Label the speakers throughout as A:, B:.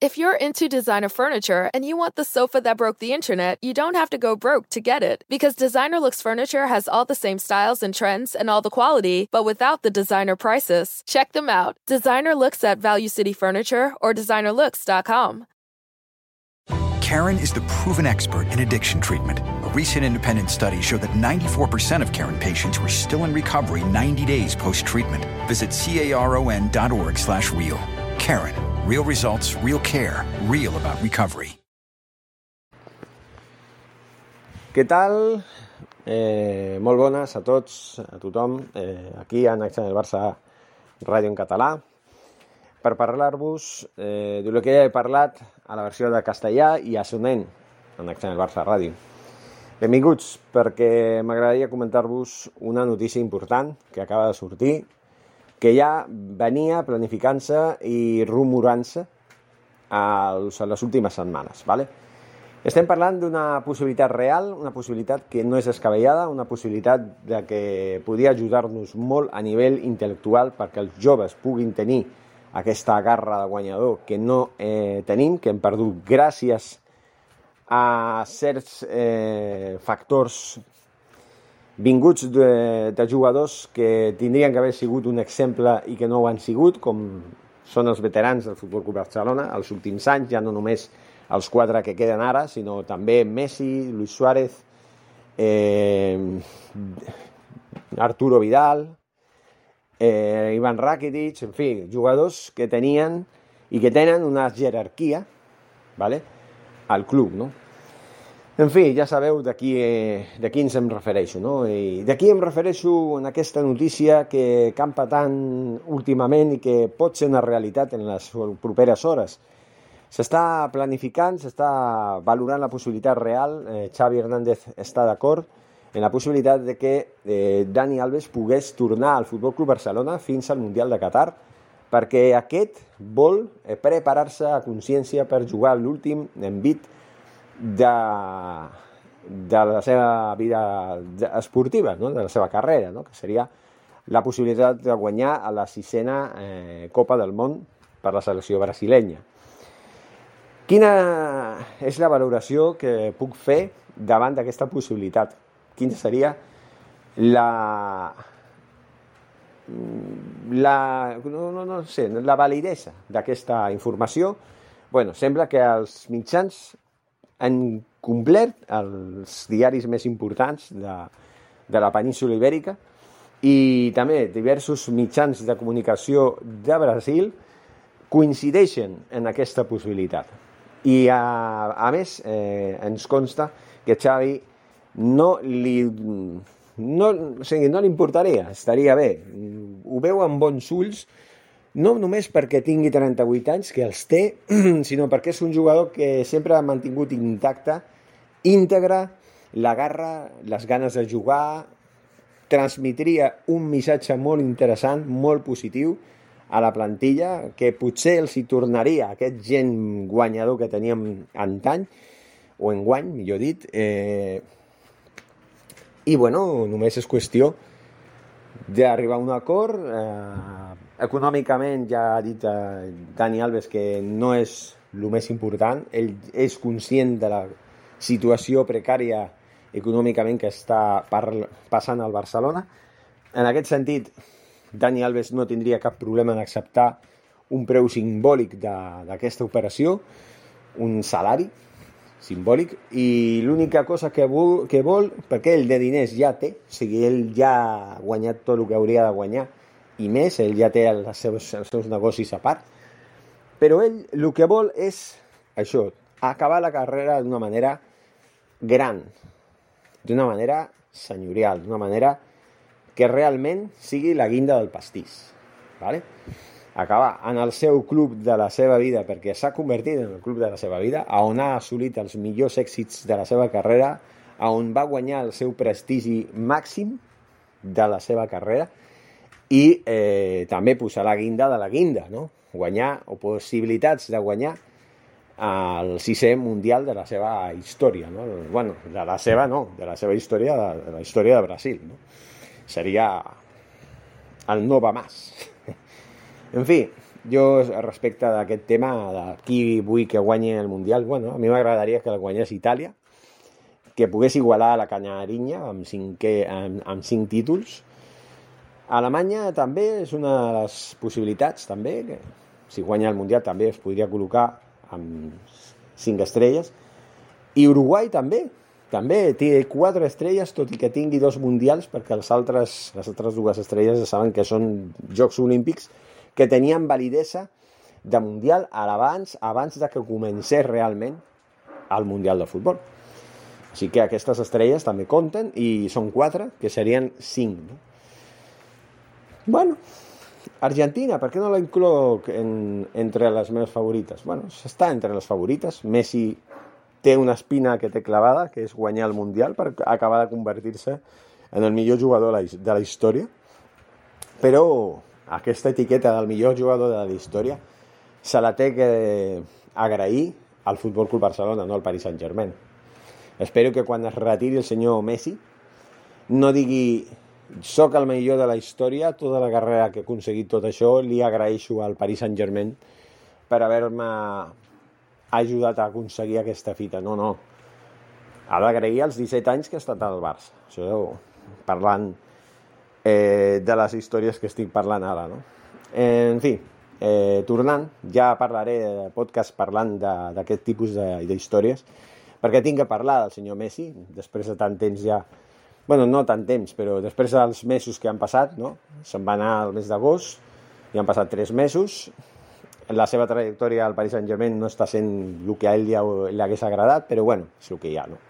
A: If you're into designer furniture and you want the sofa that broke the internet, you don't have to go broke to get it. Because Designer Looks Furniture has all the same styles and trends and all the quality, but without the designer prices. Check them out. Designer Looks at Value City Furniture or designerlooks.com.
B: Karen is the proven expert in addiction treatment. A recent independent study showed that 94% of Karen patients were still in recovery 90 days post-treatment. Visit caron.org slash real. Karen, real results, real care, real about recovery.
C: Què tal? Eh, molt bones a tots, a tothom, eh, aquí a Accent del Barça Ràdio en català, per parlar-vos eh, del que ja he parlat a la versió de castellà i a Sonent, en Accent del Barça Ràdio. Benvinguts, perquè m'agradaria comentar-vos una notícia important que acaba de sortir, que ja venia planificant-se i rumorant-se a les últimes setmanes. ¿vale? Estem parlant d'una possibilitat real, una possibilitat que no és escabellada, una possibilitat de que podria ajudar-nos molt a nivell intel·lectual perquè els joves puguin tenir aquesta garra de guanyador que no eh, tenim, que hem perdut gràcies a certs eh, factors vinguts de, de jugadors que tindrien que haver sigut un exemple i que no ho han sigut, com són els veterans del Futbol Club Barcelona, els últims anys, ja no només els quatre que queden ara, sinó també Messi, Luis Suárez, eh, Arturo Vidal, eh, Ivan Rakitic, en fi, jugadors que tenien i que tenen una jerarquia ¿vale? al club, no? En fi, ja sabeu de qui, eh, de qui ens em refereixo, no? I de qui em refereixo en aquesta notícia que campa tant últimament i que pot ser una realitat en les properes hores. S'està planificant, s'està valorant la possibilitat real, eh, Xavi Hernández està d'acord, en la possibilitat de que eh, Dani Alves pogués tornar al Futbol Club Barcelona fins al Mundial de Qatar, perquè aquest vol eh, preparar-se a consciència per jugar l'últim envit de, de la seva vida esportiva, no? de la seva carrera, no? que seria la possibilitat de guanyar a la sisena eh, Copa del Món per la selecció brasilenya. Quina és la valoració que puc fer davant d'aquesta possibilitat? Quina seria la, la, no, no, no sé, la validesa d'aquesta informació? bueno, sembla que els mitjans han complert els diaris més importants de, de la península ibèrica i també diversos mitjans de comunicació de Brasil coincideixen en aquesta possibilitat. I a, a més eh, ens consta que Xavi no li, no, o sigui, no li importaria, estaria bé. Ho veu amb bons ulls, no només perquè tingui 38 anys, que els té, sinó perquè és un jugador que sempre ha mantingut intacte, íntegre, la garra, les ganes de jugar, transmetria un missatge molt interessant, molt positiu a la plantilla, que potser els hi tornaria aquest gent guanyador que teníem antany, o enguany, millor dit, eh, i bueno, només és qüestió d'arribar a un acord. Eh, econòmicament ja ha dit eh, Dani Alves que no és el més important. Ell és conscient de la situació precària econòmicament que està passant al Barcelona. En aquest sentit, Dani Alves no tindria cap problema en acceptar un preu simbòlic d'aquesta operació, un salari, simbòlic i l'única cosa que vol, que vol, perquè ell de diners ja té, o sigui, ell ja ha guanyat tot el que hauria de guanyar i més, ell ja té els seus, els seus negocis a part, però ell el que vol és això, acabar la carrera d'una manera gran, d'una manera senyorial, d'una manera que realment sigui la guinda del pastís. ¿vale? acabar en el seu club de la seva vida, perquè s'ha convertit en el club de la seva vida, on ha assolit els millors èxits de la seva carrera, on va guanyar el seu prestigi màxim de la seva carrera i eh, també posar la guinda de la guinda, no? guanyar o possibilitats de guanyar el sisè mundial de la seva història, no? bueno, de la seva no, de la seva història, de, de la història de Brasil. No? Seria el Nova Mas. En fi, jo respecte d'aquest tema, de qui vull que guanyi el Mundial, bueno, a mi m'agradaria que el guanyés Itàlia, que pogués igualar la Canyarinya amb, cinquè, amb, amb cinc títols. Alemanya també és una de les possibilitats, també, que si guanya el Mundial també es podria col·locar amb cinc estrelles. I Uruguai també, també té quatre estrelles, tot i que tingui dos mundials, perquè els altres, les altres dues estrelles ja saben que són Jocs Olímpics que tenien validesa de Mundial abans, abans de que comencés realment el Mundial de Futbol. Així que aquestes estrelles també compten i són quatre, que serien cinc. No? Bueno, Argentina, per què no la incloc en, entre les meves favorites? Bueno, està entre les favorites. Messi té una espina que té clavada, que és guanyar el Mundial per acabar de convertir-se en el millor jugador de la història. Però aquesta etiqueta del millor jugador de la història se la té que agrair al Futbol Club Barcelona, no al Paris Saint-Germain. Espero que quan es retiri el senyor Messi no digui soc el millor de la història, tota la carrera que he aconseguit tot això li agraeixo al Paris Saint-Germain per haver-me ajudat a aconseguir aquesta fita. No, no. Ha d'agrair els 17 anys que ha estat al Barça. Això parlant eh, de les històries que estic parlant ara. No? Eh, en fi, eh, tornant, ja parlaré de podcast parlant d'aquest tipus d'històries, perquè tinc que parlar del senyor Messi, després de tant temps ja, bueno, no tant temps, però després dels mesos que han passat, no? se'n va anar al mes d'agost, i han passat tres mesos, la seva trajectòria al Paris Saint-Germain no està sent el que a ell li, hagués agradat, però bueno, és el que hi ha, no?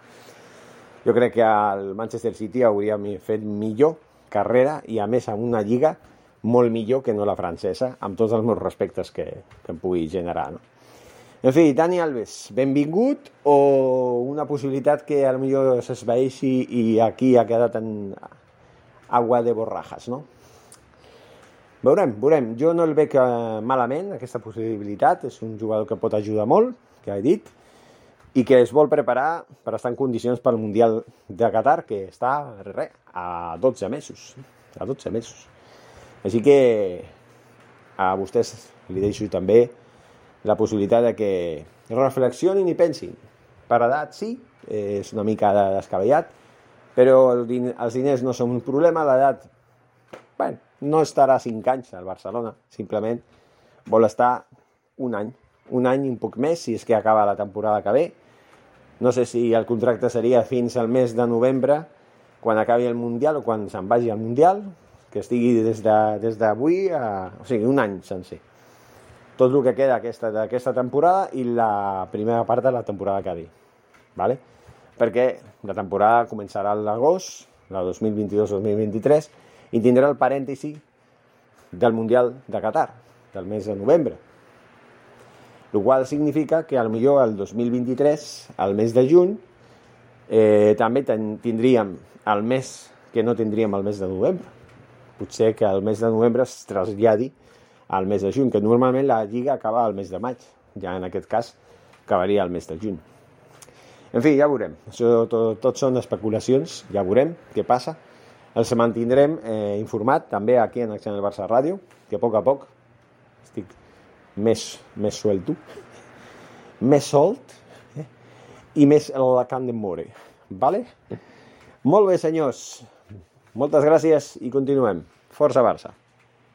C: Jo crec que al Manchester City hauria fet millor carrera i a més amb una lliga molt millor que no la francesa, amb tots els meus respectes que, que em pugui generar. No? En fi, Dani Alves, benvingut o una possibilitat que a lo millor s'esvaeixi i aquí ha quedat en agua de borrajas, no? Veurem, veurem. Jo no el veig eh, malament, aquesta possibilitat. És un jugador que pot ajudar molt, que he dit, i que es vol preparar per estar en condicions pel Mundial de Qatar, que està re, a 12 mesos. A 12 mesos. Així que a vostès li deixo també la possibilitat de que reflexionin i pensin. Per edat, sí, és una mica descabellat, però el din els diners no són un problema, l'edat bueno, no estarà 5 anys al Barcelona, simplement vol estar un any un any i un poc més, si és que acaba la temporada que ve. No sé si el contracte seria fins al mes de novembre, quan acabi el Mundial o quan se'n vagi al Mundial, que estigui des d'avui de, a... O sigui, un any sencer. Tot el que queda d'aquesta temporada i la primera part de la temporada que ve. ¿vale? Perquè la temporada començarà a l'agost, la 2022-2023, i tindrà el parèntesi del Mundial de Qatar, del mes de novembre el qual significa que al millor el 2023, al mes de juny, eh, també tindríem el mes que no tindríem el mes de novembre. Potser que el mes de novembre es traslladi al mes de juny, que normalment la Lliga acaba al mes de maig. Ja en aquest cas acabaria el mes de juny. En fi, ja veurem. Això tot, tot són especulacions, ja veurem què passa. Els mantindrem eh, informat també aquí en Acció del Barça Ràdio, que a poc a poc estic més, més suelto, més solt eh? i més la camp de more. Vale? Molt bé, senyors. Moltes gràcies i continuem. Força Barça.